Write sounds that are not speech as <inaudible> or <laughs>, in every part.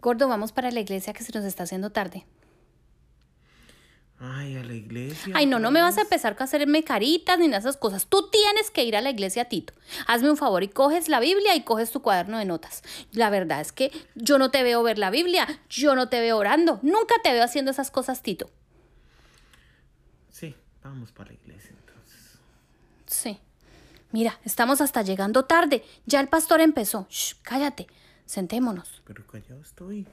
Gordo, vamos para la iglesia que se nos está haciendo tarde. Ay, a la iglesia. Ay, no, no me vas a empezar a hacerme caritas ni nada de esas cosas. Tú tienes que ir a la iglesia, Tito. Hazme un favor y coges la Biblia y coges tu cuaderno de notas. La verdad es que yo no te veo ver la Biblia, yo no te veo orando, nunca te veo haciendo esas cosas, Tito. Sí, vamos para la iglesia entonces. Sí. Mira, estamos hasta llegando tarde. Ya el pastor empezó. Shh, cállate. Sentémonos. Pero callado estoy.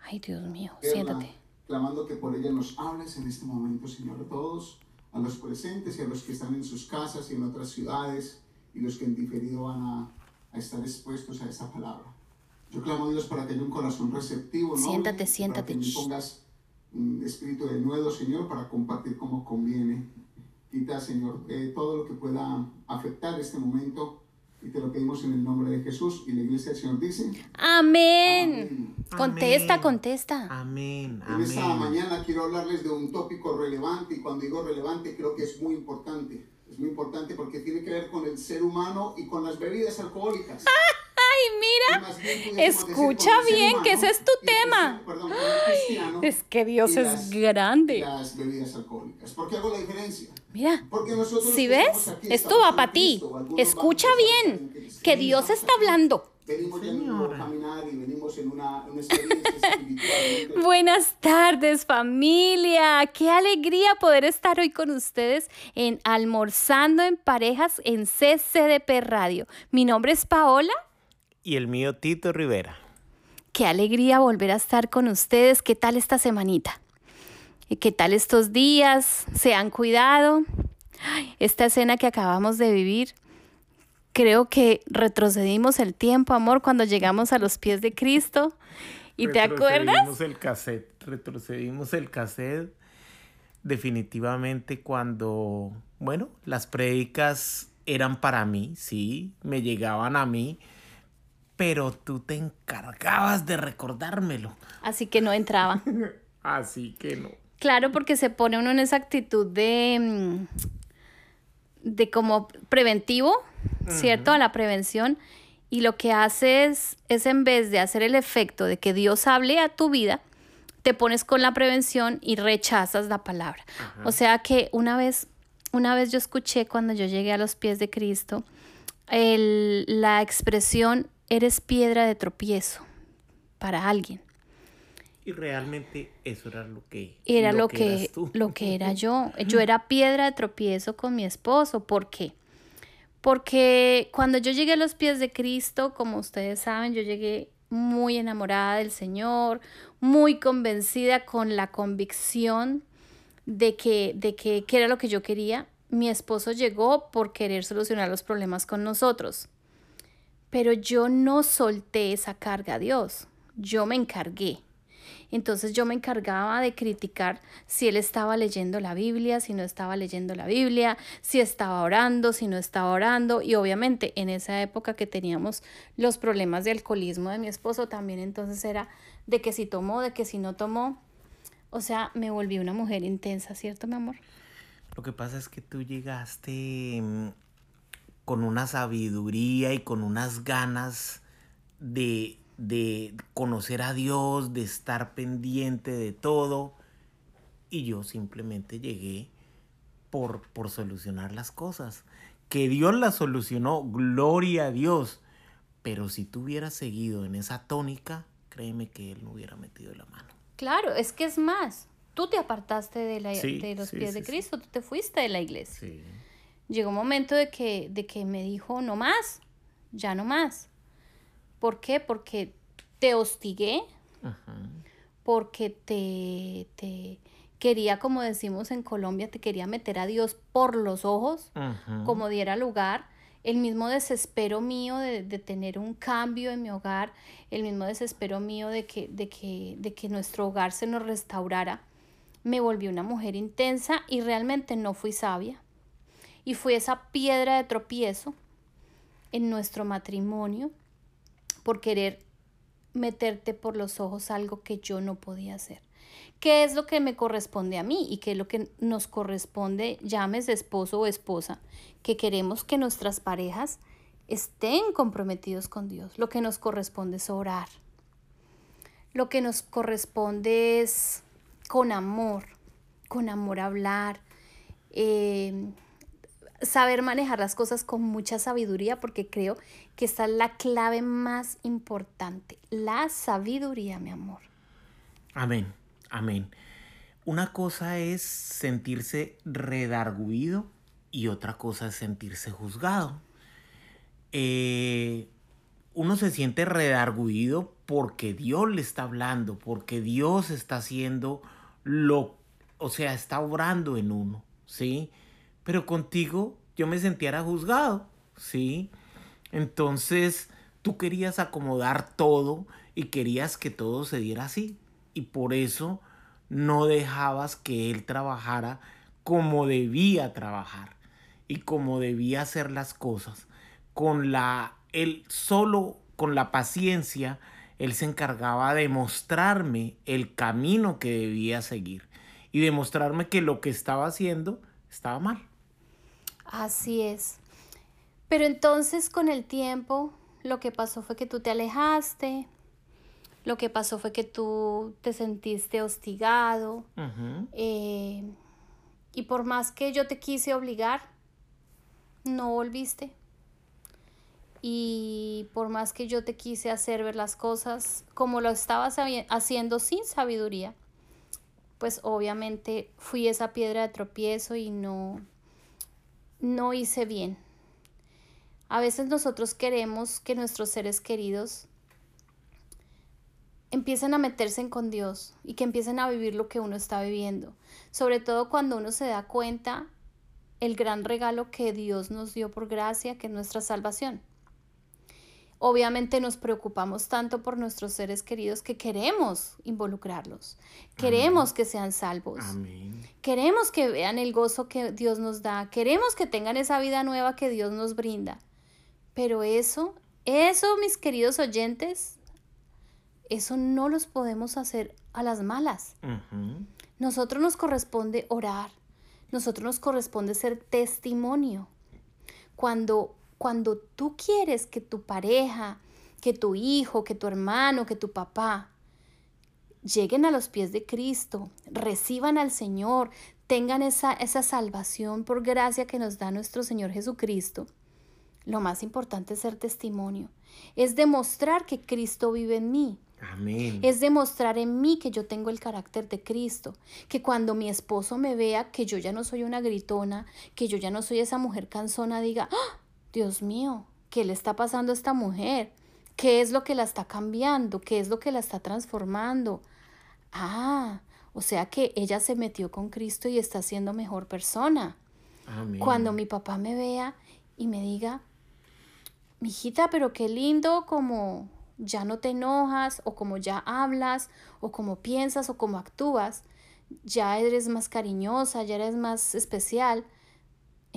Ay, Dios mío, siéntate. Clamando que por ella nos hables en este momento, Señor, a todos, a los presentes y a los que están en sus casas y en otras ciudades y los que en diferido van a, a estar expuestos a esta palabra. Yo clamo a Dios para que haya un corazón receptivo, noble, Siéntate, siéntate, Para que me pongas un espíritu de nuevo, Señor, para compartir como conviene. Quita, Señor, eh, todo lo que pueda afectar este momento y te lo pedimos en el nombre de Jesús. Y la iglesia del Señor dice, Amén. Amén. Contesta, Amén. contesta. Amén, En esta amén. mañana quiero hablarles de un tópico relevante y cuando digo relevante creo que es muy importante. Es muy importante porque tiene que ver con el ser humano y con las bebidas alcohólicas. Y <laughs> mira. decir Escucha bien, que ese es tu tema. Es que Dios y es las- grande. y las bebidas alcohólicas. ¿Por qué hago la diferencia? Mira. Porque nosotros Si ves, esto va para ti. Escucha bien, que Dios está hablando. Venimos ya en un Señora. caminar y venimos en una, una experiencia espiritual. Buenas tardes familia, qué alegría poder estar hoy con ustedes en Almorzando en Parejas en CCDP Radio. Mi nombre es Paola, Y el mío Tito Rivera. qué alegría volver a estar con ustedes, qué tal esta semanita, ¿Y qué tal estos días, se han cuidado. Esta escena que acabamos de vivir, creo que retrocedimos el tiempo, amor, cuando llegamos a los pies de Cristo. ¿Y te acuerdas? Retrocedimos el cassette, retrocedimos el cassette definitivamente cuando, bueno, las prédicas eran para mí, sí, me llegaban a mí, pero tú te encargabas de recordármelo. Así que no entraba. <laughs> Así que no. Claro, porque se pone uno en esa actitud de, mm, de como preventivo, ¿cierto? A la prevención. Y lo que haces es en vez de hacer el efecto de que Dios hable a tu vida, te pones con la prevención y rechazas la palabra. O sea que una vez, una vez yo escuché cuando yo llegué a los pies de Cristo, el- la expresión eres piedra de tropiezo para alguien. Y realmente eso era lo que era lo, que, eras tú. lo que era yo. <laughs> Yo era piedra de tropiezo con mi esposo. ¿Por qué? Porque cuando yo llegué a los pies de Cristo, como ustedes saben, yo llegué muy enamorada del Señor, muy convencida con la convicción de que, de que, que era lo que yo quería. Mi esposo llegó por querer solucionar los problemas con nosotros. Pero yo no solté esa carga a Dios. Yo me encargué. Entonces yo me encargaba de criticar si él estaba leyendo la Biblia, si no estaba leyendo la Biblia, si estaba orando, si no estaba orando. Y obviamente en esa época que teníamos los problemas de alcoholismo de mi esposo, también entonces era de que si tomó, de que si no tomó. O sea, me volví una mujer intensa, ¿cierto, mi amor? Lo que pasa es que tú llegaste mm, con una sabiduría y con unas ganas de, de conocer a Dios, de estar pendiente de todo. Y yo simplemente llegué por, por solucionar las cosas. Que Dios las solucionó, gloria a Dios. Pero si tú hubieras seguido en esa tónica, créeme que Él no hubiera metido la mano. Claro, es que es más. Tú te apartaste de, la, Sí, de los sí, pies sí, de. Cristo, tú te fuiste de la iglesia. Llegó un momento de que, de que me dijo, no más, ya no más. ¿Por qué? Porque te hostigué, porque te, te quería, como decimos en Colombia, te quería meter a Dios por los ojos, como diera lugar. El mismo desespero mío de, de tener un cambio en mi hogar, el mismo desespero mío de que, de, que, de que nuestro hogar se nos restaurara, me volví una mujer intensa y realmente no fui sabia y fue esa piedra de tropiezo en nuestro matrimonio por querer meterte por los ojos algo que yo no podía hacer. ¿Qué es lo que me corresponde a mí y qué es lo que nos corresponde, llames esposo o esposa, que queremos que nuestras parejas estén comprometidos con Dios. Lo que nos corresponde es orar. Lo que nos corresponde es con amor, con amor hablar, eh, saber manejar las cosas con mucha sabiduría, porque creo que esta es la clave más importante, la sabiduría, mi amor. Amén, amén. Una cosa es sentirse redarguido y otra cosa es sentirse juzgado. Eh, uno se siente redarguido porque Dios le está hablando, porque Dios está haciendo lo, o sea, está obrando en uno, ¿sí? Pero contigo yo me sentía juzgado, ¿sí? Entonces tú querías acomodar todo y querías que todo se diera así. Y por eso no dejabas que él trabajara como debía trabajar y como debía hacer las cosas. Con la, él solo con la paciencia, él se encargaba de mostrarme el camino que debía seguir y demostrarme que lo que estaba haciendo estaba mal. Así es. Pero entonces con el tiempo lo que pasó fue que tú te alejaste, lo que pasó fue que tú te sentiste hostigado eh, y por más que yo te quise obligar, no volviste. Y por más que yo te quise hacer ver las cosas como lo estabas haciendo sin sabiduría, pues obviamente fui esa piedra de tropiezo y no, no hice bien. A veces nosotros queremos que nuestros seres queridos empiecen a meterse con Dios y que empiecen a vivir lo que uno está viviendo. Sobre todo cuando uno se da cuenta el gran regalo que Dios nos dio por gracia, que es nuestra salvación. Obviamente nos preocupamos tanto por nuestros seres queridos que queremos involucrarlos, queremos que sean salvos, queremos que vean el gozo que Dios nos da, queremos que tengan esa vida nueva que Dios nos brinda. Pero eso, eso, mis queridos oyentes, eso no los podemos hacer a las malas. Nosotros nos corresponde orar, nosotros nos corresponde ser testimonio. Cuando cuando tú quieres que tu pareja, que tu hijo, que tu hermano, que tu papá lleguen a los pies de Cristo, reciban al Señor, tengan esa, esa salvación por gracia que nos da nuestro Señor Jesucristo, lo más importante es ser testimonio, es demostrar que Cristo vive en mí. Amén. Es demostrar en mí que yo tengo el carácter de Cristo, que cuando mi esposo me vea que yo ya no soy una gritona, que yo ya no soy esa mujer cansona, diga, ¡Ah! Dios mío, ¿qué le está pasando a esta mujer? ¿Qué es lo que la está cambiando? ¿Qué es lo que la está transformando? Ah, o sea que ella se metió con Cristo y está siendo mejor persona. Cuando mi papá me vea y me diga, mijita, pero qué lindo como ya no te enojas o como ya hablas o como piensas o como actúas, ya eres más cariñosa, ya eres más especial.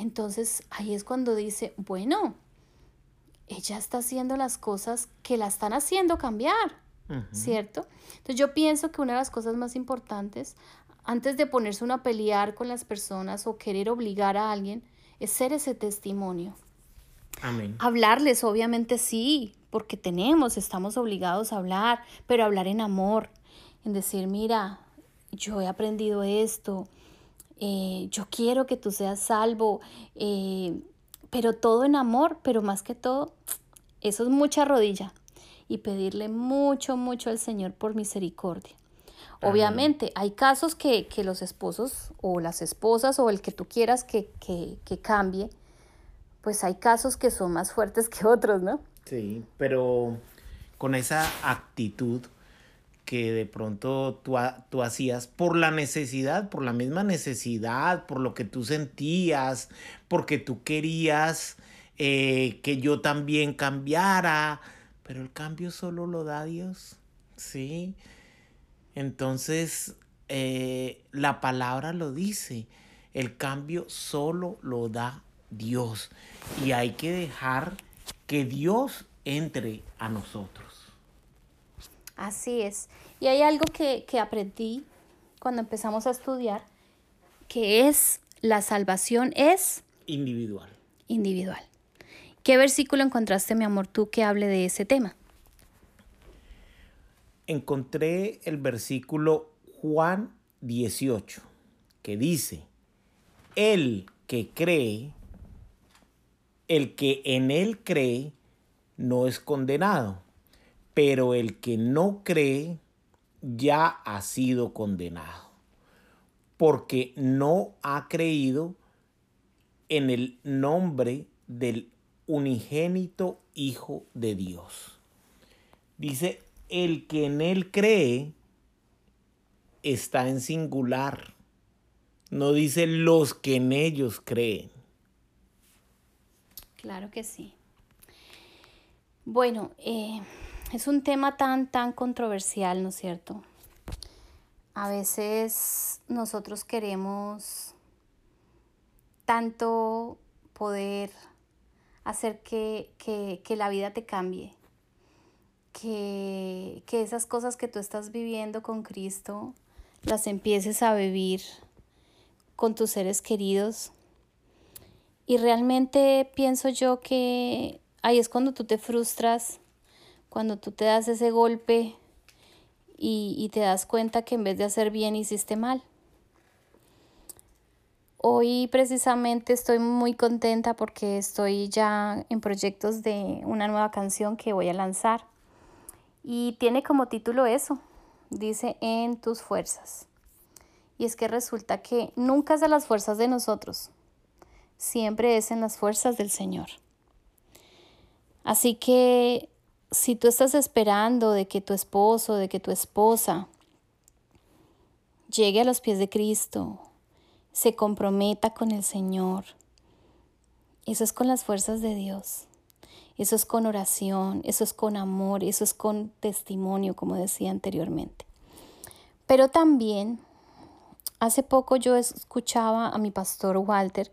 Entonces ahí es cuando dice, bueno, ella está haciendo las cosas que la están haciendo cambiar, ¿cierto? Entonces yo pienso que una de las cosas más importantes, antes de ponerse uno a pelear con las personas o querer obligar a alguien, es ser ese testimonio. Amén. Hablarles, obviamente sí, porque tenemos, estamos obligados a hablar, pero hablar en amor, en decir, mira, yo he aprendido esto, eh, yo quiero que tú seas salvo, eh, pero todo en amor, pero más que todo, eso es mucha rodilla y pedirle mucho, mucho al Señor por misericordia. Obviamente, hay casos que, los esposos o las esposas o el que tú quieras que, que cambie, pues hay casos que son más fuertes que otros, ¿no? Sí, pero con esa actitud que de pronto tú, tú, hacías por la necesidad, por la misma necesidad, por lo que tú sentías, porque tú querías eh, que yo también cambiara, pero el cambio solo lo da Dios, ¿sí? Entonces, eh, la palabra lo dice, el cambio solo lo da Dios y hay que dejar que Dios entre a nosotros. Así es. Y hay algo que, aprendí cuando empezamos a estudiar, que es la salvación es individual. Individual. ¿Qué versículo encontraste, mi amor, tú que hable de ese tema? Encontré el versículo Juan 18, que dice, el que cree, el que en él cree, no es condenado, pero el que no cree ya ha sido condenado, porque no ha creído en el nombre del unigénito Hijo de Dios. Dice, el que en él cree está en singular. No dice los que en ellos creen. Claro que sí. Bueno, eh, es un tema tan, tan controversial, ¿no es cierto? A veces nosotros queremos tanto poder hacer que, que, la vida te cambie, que, que esas cosas que tú estás viviendo con Cristo las empieces a vivir con tus seres queridos. Y realmente pienso yo que ahí es cuando tú te frustras cuando tú te das ese golpe y, te das cuenta que en vez de hacer bien hiciste mal. Hoy precisamente estoy muy contenta porque estoy ya en proyectos de una nueva canción que voy a lanzar y tiene como título eso, dice en tus fuerzas. Y es que resulta que nunca es de las fuerzas de nosotros, siempre es en las fuerzas del Señor. Así que si tú estás esperando de que tu esposo, de que tu esposa llegue a los pies de Cristo, se comprometa con el Señor, eso es con las fuerzas de Dios. Eso es con oración, eso es con amor, eso es con testimonio, como decía anteriormente. Pero también, hace poco yo escuchaba a mi pastor Walter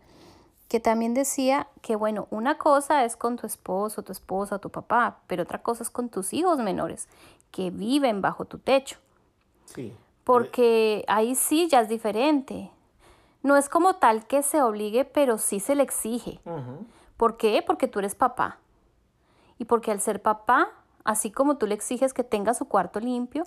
que también decía que, bueno, una cosa es con tu esposo, tu esposa, tu papá, pero otra cosa es con tus hijos menores que viven bajo tu techo. Sí. Porque ahí sí ya es diferente. No es como tal que se obligue, pero sí se le exige. ¿Por qué? Porque tú eres papá. Y porque al ser papá, así como tú le exiges que tenga su cuarto limpio,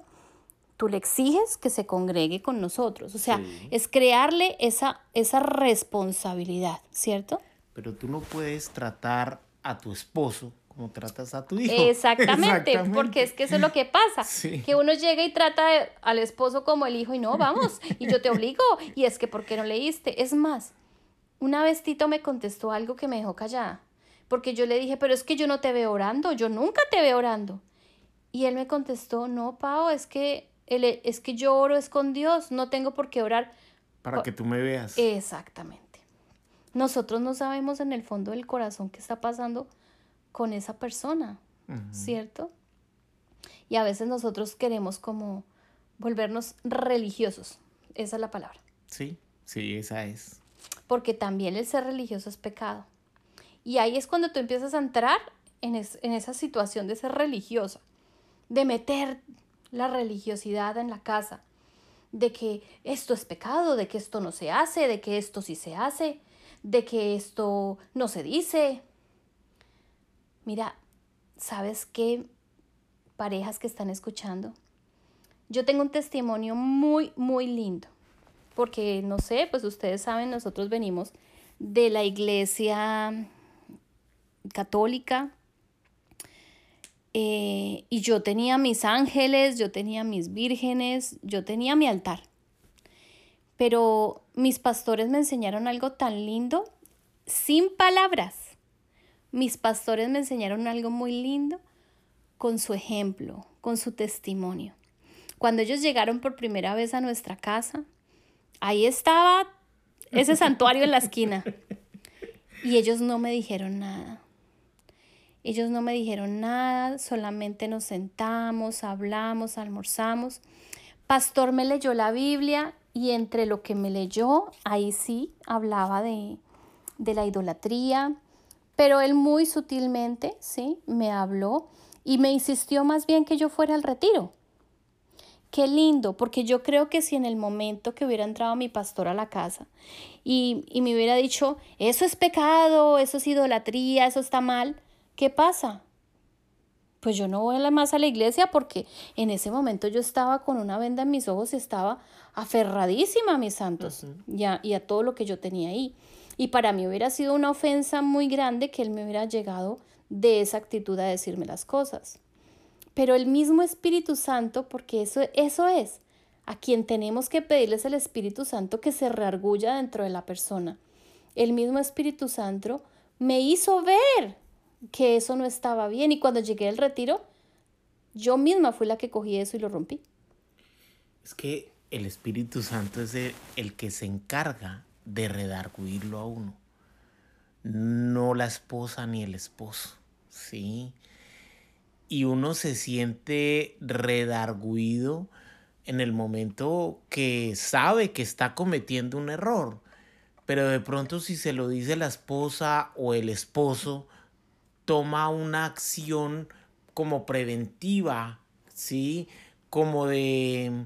tú le exiges que se congregue con nosotros. O sea, es crearle esa, esa responsabilidad, ¿cierto? Pero tú no puedes tratar a tu esposo como tratas a tu hijo. Exactamente, <laughs> porque es que eso es lo que pasa, que uno llega y trata al esposo como el hijo y no, vamos, y yo te obligo, y es que ¿por qué no leíste? Es más, una vez Tito me contestó algo que me dejó callada, porque yo le dije, pero es que yo no te veo orando, yo nunca te veo orando. Y él me contestó, no, Pau, es que es que yo oro es con Dios, no tengo por qué orar. Para que tú me veas. Exactamente. Nosotros no sabemos en el fondo del corazón qué está pasando con esa persona, ¿cierto? Y a veces nosotros queremos como volvernos religiosos. Esa es la palabra. Sí, sí, esa es. Porque también el ser religioso es pecado. Y ahí es cuando tú empiezas a entrar en, en esa situación de ser religiosa, de meter la religiosidad en la casa, de que esto es pecado, de que esto no se hace, de que esto sí se hace, de que esto no se dice. Mira, ¿sabes qué? Parejas que están escuchando. Yo tengo un testimonio muy, muy lindo, porque no sé, pues ustedes saben, nosotros venimos de la iglesia católica, eh, y yo tenía mis ángeles, yo tenía mis vírgenes, yo tenía mi altar. Pero mis pastores me enseñaron algo tan lindo, sin palabras. Mis pastores me enseñaron algo muy lindo con su ejemplo, con su testimonio. Cuando ellos llegaron por primera vez a nuestra casa, ahí estaba ese santuario en la esquina. <laughs> Y ellos no me dijeron nada. Ellos no me dijeron nada, solamente nos sentamos, hablamos, almorzamos. Pastor me leyó la Biblia y entre lo que me leyó, ahí sí hablaba de, de la idolatría, pero él muy sutilmente, sí, me habló y me insistió más bien que yo fuera al retiro, Qué lindo, porque yo creo que si en el momento que hubiera entrado mi pastor a la casa y, y me hubiera dicho, eso es pecado, eso es idolatría, eso está mal, ¿qué pasa? Pues yo no voy más a la iglesia porque en ese momento yo estaba con una venda en mis ojos y estaba aferradísima a mis santos y, a, y a todo lo que yo tenía ahí. Y para mí hubiera sido una ofensa muy grande que él me hubiera llegado de esa actitud a decirme las cosas pero el mismo Espíritu Santo, porque eso, eso es, a quien tenemos que pedirles el Espíritu Santo que se reargulla dentro de la persona. El mismo Espíritu Santo me hizo ver que eso no estaba bien y cuando llegué al retiro, yo misma fui la que cogí eso y lo rompí. Es que el Espíritu Santo es el, el que se encarga de redarguirlo a uno, no la esposa ni el esposo, ¿sí? y uno se siente redarguido en el momento que sabe que está cometiendo un error. Pero de pronto si se lo dice la esposa o el esposo, toma una acción como preventiva, ¿sí? Como de,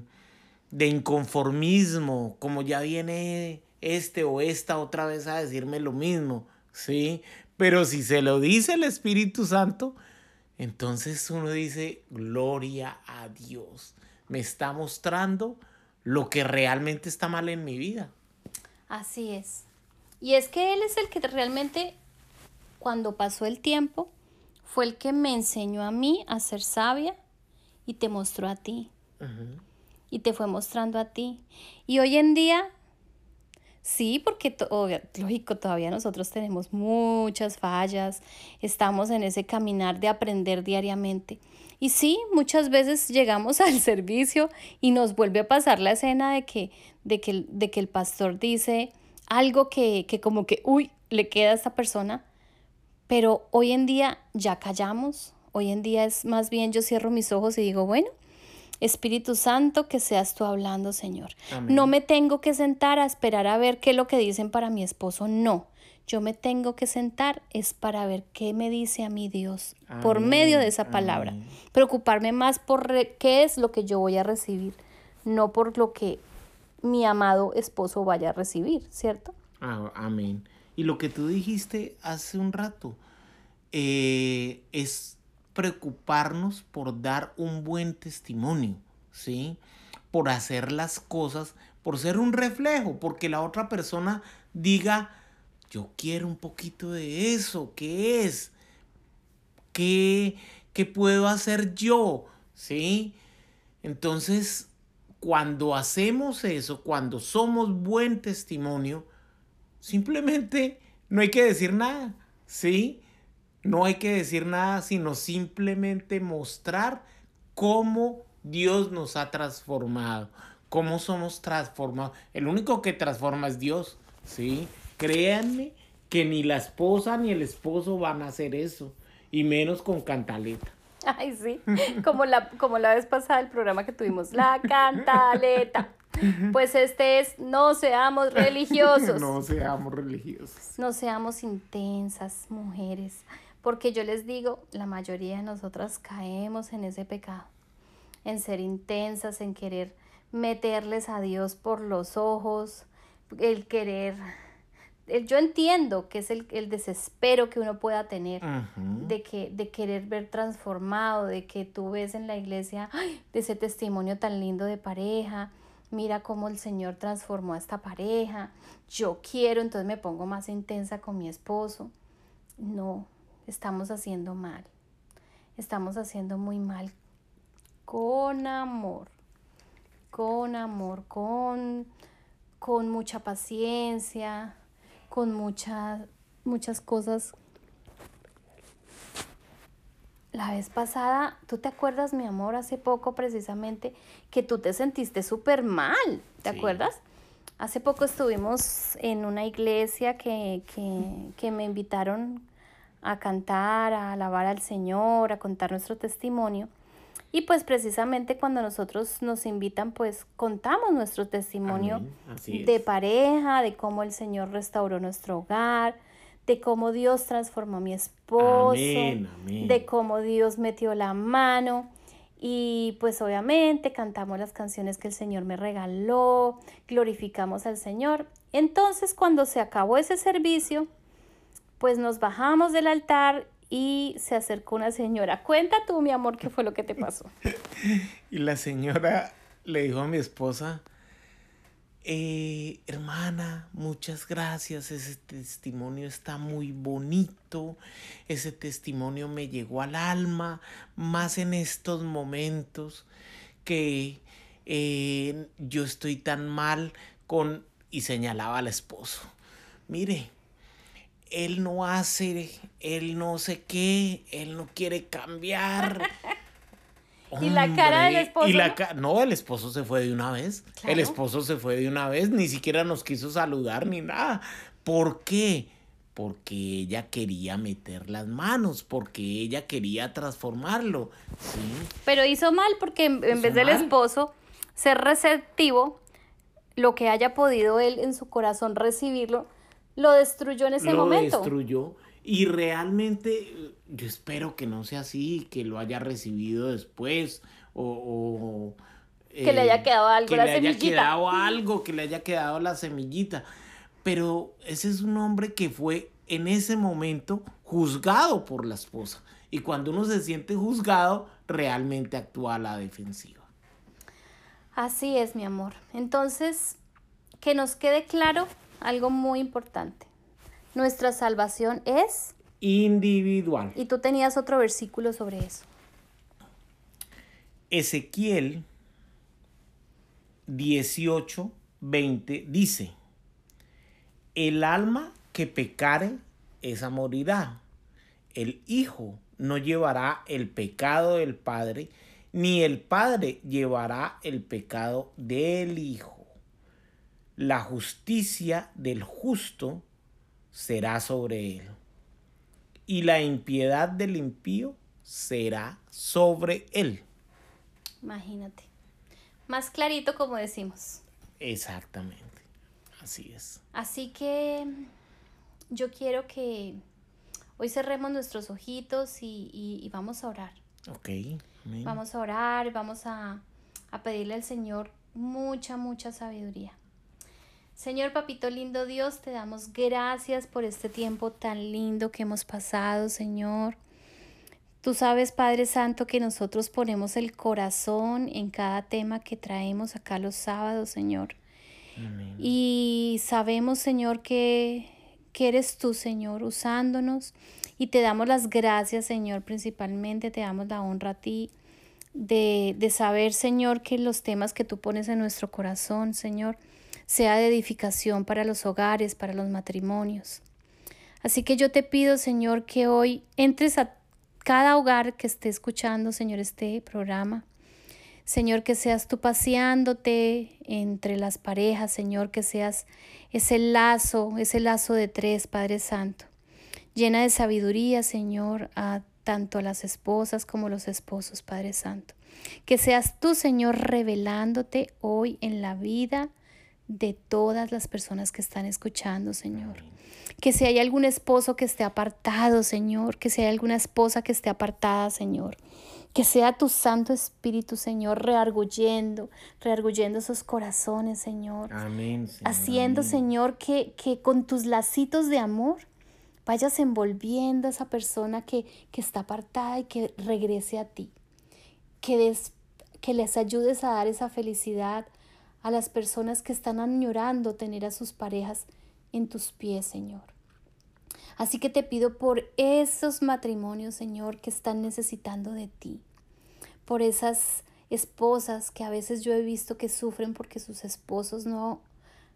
de inconformismo, como ya viene este o esta otra vez a decirme lo mismo, ¿sí? Pero si se lo dice el Espíritu Santo, entonces uno dice, gloria a Dios, me está mostrando lo que realmente está mal en mi vida. Así es. Y es que Él es el que realmente, cuando pasó el tiempo, fue el que me enseñó a mí a ser sabia y te mostró a ti. Y te fue mostrando a ti. Y hoy en día Sí, porque lógico, todavía nosotros tenemos muchas fallas, estamos en ese caminar de aprender diariamente. Y sí, muchas veces llegamos <laughs> al servicio y nos vuelve a pasar la escena de que, de que, de que el pastor dice algo que, que como que, uy, le queda a esta persona, pero hoy en día ya callamos, hoy en día es más bien yo cierro mis ojos y digo, bueno, Espíritu Santo, que seas tú hablando, Señor. No me tengo que sentar a esperar a ver qué es lo que dicen para mi esposo, no. Yo me tengo que sentar es para ver qué me dice a mi Dios por medio de esa palabra. Preocuparme más por qué es lo que yo voy a recibir, no por lo que mi amado esposo vaya a recibir, ¿cierto? Ah, amén. Y lo que tú dijiste hace un rato eh, es preocuparnos por dar un buen testimonio, ¿sí? Por hacer las cosas, por ser un reflejo, porque la otra persona diga, yo quiero un poquito de eso, ¿qué es? ¿Qué, qué puedo hacer yo? ¿Sí? Entonces, cuando hacemos eso, cuando somos buen testimonio, simplemente no hay que decir nada, ¿sí? No hay que decir nada, sino simplemente mostrar cómo Dios nos ha transformado, cómo somos transformados. El único que transforma es Dios, ¿sí? Créanme que ni la esposa ni el esposo van a hacer eso, y menos con cantaleta. Ay, sí, como la, como la vez pasada el programa que tuvimos, la cantaleta. Pues este es, no seamos religiosos. <laughs> no seamos religiosos. No seamos intensas, mujeres. Porque yo les digo, la mayoría de nosotras caemos en ese pecado, en ser intensas, en querer meterles a Dios por los ojos, el querer yo entiendo que es el, desespero que uno pueda tener de, que, de querer ver transformado, de que tú ves en la iglesia de ese testimonio tan lindo de pareja, mira cómo el Señor transformó a esta pareja, yo quiero, entonces me pongo más intensa con mi esposo. No, estamos haciendo mal. Estamos haciendo muy mal con amor, con amor, con, con mucha paciencia, con muchas muchas cosas. La vez pasada, ¿tú te acuerdas, mi amor, hace poco precisamente, que tú te sentiste súper mal? ¿Te acuerdas? Hace poco estuvimos en una iglesia que, que, que me invitaron a cantar, a alabar al Señor, a contar nuestro testimonio. Y pues precisamente cuando nosotros nos invitan, pues contamos nuestro testimonio de pareja, de cómo el Señor restauró nuestro hogar, de cómo Dios transformó a mi esposo, de cómo Dios metió la mano. Y pues obviamente cantamos las canciones que el Señor me regaló, glorificamos al Señor. Entonces cuando se acabó ese servicio, pues nos bajamos del altar y se acercó una señora. Cuenta tú, mi amor, qué fue lo que te pasó. <laughs> y la señora le dijo a mi esposa, eh, hermana, muchas gracias, ese testimonio está muy bonito, ese testimonio me llegó al alma, más en estos momentos que eh, yo estoy tan mal con, y señalaba al esposo, mire, él no hace, él no sé qué, él no quiere cambiar. ¿Y la cara del esposo? Y la ¿no? el esposo se fue de una vez. El esposo se fue de una vez, ni siquiera nos quiso saludar ni nada. ¿Por qué? Porque ella quería meter las manos, porque ella quería transformarlo. ¿sí? Pero hizo mal porque en, vez del esposo ser receptivo, lo que haya podido él en su corazón recibirlo, lo destruyó en ese momento. Lo destruyó. Y realmente yo espero que no sea así, que lo haya recibido después o... que le haya eh, quedado algo, que le haya quedado algo, que le haya quedado la semillita. Pero ese es un hombre que fue en ese momento juzgado por la esposa. Y cuando uno se siente juzgado, realmente actúa a la defensiva. Así es, mi amor. Entonces, que nos quede claro algo muy importante. Nuestra salvación es individual. Y tú tenías otro versículo sobre eso. Ezequiel 18, 20 dice, el alma que pecare, esa morirá. El hijo no llevará el pecado del padre, ni el padre llevará el pecado del hijo. La justicia del justo será sobre él, y la impiedad del impío será sobre él. Imagínate. Más clarito como decimos. Exactamente. Así es. Así que yo quiero que hoy cerremos nuestros ojitos y, vamos a orar. Ok. Vamos a orar, vamos a, a pedirle al Señor mucha, mucha sabiduría. Señor Papito lindo Dios, te damos gracias por este tiempo tan lindo que hemos pasado, Señor. Tú sabes, Padre Santo, que nosotros ponemos el corazón en cada tema que traemos acá los sábados, Señor. Y sabemos, Señor, que, que eres tú, Señor, usándonos. Y te damos las gracias, Señor, principalmente te damos la honra a ti. De, de saber, Señor, que los temas que tú pones en nuestro corazón, Señor, sea de edificación para los hogares, para los matrimonios. Así que yo te pido, Señor, que hoy entres a cada hogar que esté escuchando, Señor, este programa. Señor, que seas tú paseándote entre las parejas, Señor, que seas ese lazo, ese lazo de tres, Padre Santo. Llena de sabiduría, Señor, a tanto a las esposas como los esposos, Padre Santo. Que seas tú, Señor, revelándote hoy en la vida de todas las personas que están escuchando, Señor. Que si hay algún esposo que esté apartado, Señor, que si hay alguna esposa que esté apartada, Señor, que sea tu Santo Espíritu, Señor, rearguyendo, rearguyendo esos corazones, Señor. Amén. Haciendo, Señor, que, que con tus lacitos de amor vayas envolviendo a esa persona que, que está apartada y que regrese a ti. Que, des, que les ayudes a dar esa felicidad, a las personas que están añorando tener a sus parejas en tus pies, Señor. Así que te pido por esos matrimonios, Señor, que están necesitando de ti, por esas esposas que a veces yo he visto que sufren porque sus esposos no,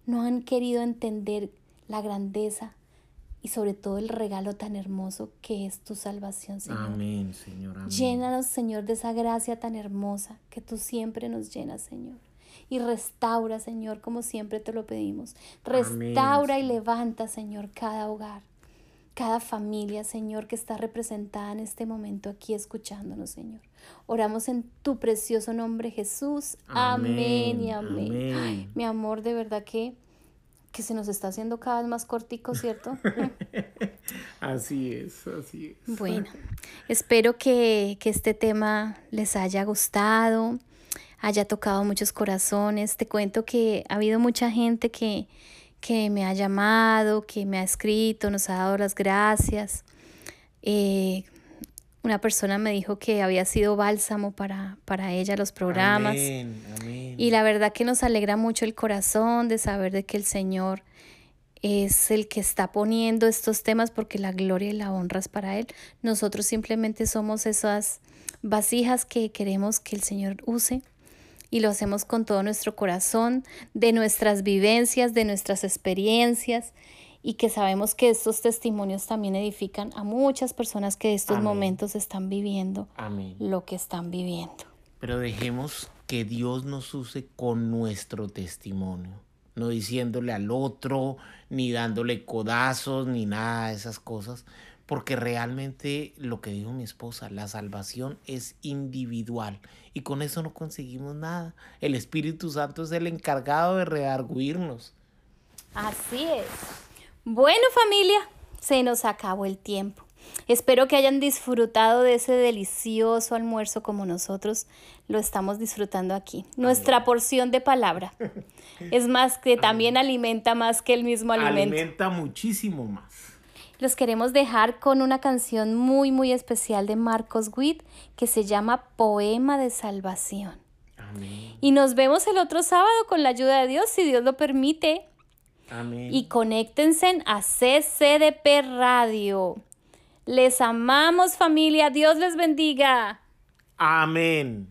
no han querido entender la grandeza y sobre todo el regalo tan hermoso que es tu salvación, Señor. Amén, Señor. Amén. Llénanos, Señor, de esa gracia tan hermosa que tú siempre nos llenas, Señor y restaura, Señor, como siempre te lo pedimos. Restaura y levanta, Señor, cada hogar, cada familia, Señor, que está representada en este momento aquí escuchándonos, Señor. Oramos en tu precioso nombre, Jesús. Amén, y amén. mi amor, de verdad que, que se nos está haciendo cada vez más cortico, ¿cierto? <laughs> Así es, así es. Bueno, espero que, que este tema les haya gustado, haya tocado muchos corazones. Te cuento que ha habido mucha gente que, que me ha llamado, que me ha escrito, nos ha dado las gracias. Eh, una persona me dijo que había sido bálsamo para, para ella los programas. Y la verdad que nos alegra mucho el corazón de saber de que el Señor es el que está poniendo estos temas porque la gloria y la honra es para Él. Nosotros simplemente somos esas vasijas que queremos que el Señor use y lo hacemos con todo nuestro corazón, de nuestras vivencias, de nuestras experiencias y que sabemos que estos testimonios también edifican a muchas personas que estos momentos están viviendo lo que están viviendo. Pero dejemos que Dios nos use con nuestro testimonio, no diciéndole al otro, ni dándole codazos, ni nada de esas cosas, porque realmente lo que dijo mi esposa, la salvación es individual y con eso no conseguimos nada. El Espíritu Santo es el encargado de redarguirnos. Así es. Bueno familia, se nos acabó el tiempo. Espero que hayan disfrutado de ese delicioso almuerzo como nosotros lo estamos disfrutando aquí. Nuestra porción de palabra. Es más que <laughs> también alimenta más que el mismo alimento. Alimenta muchísimo más. Los queremos dejar con una canción muy muy especial de Marcos Witt que se llama Poema de Salvación. Amén. Y nos vemos el otro sábado con la ayuda de Dios, si Dios lo permite. Y conéctense a CCDP Radio. Les amamos familia. Dios les bendiga. Amén.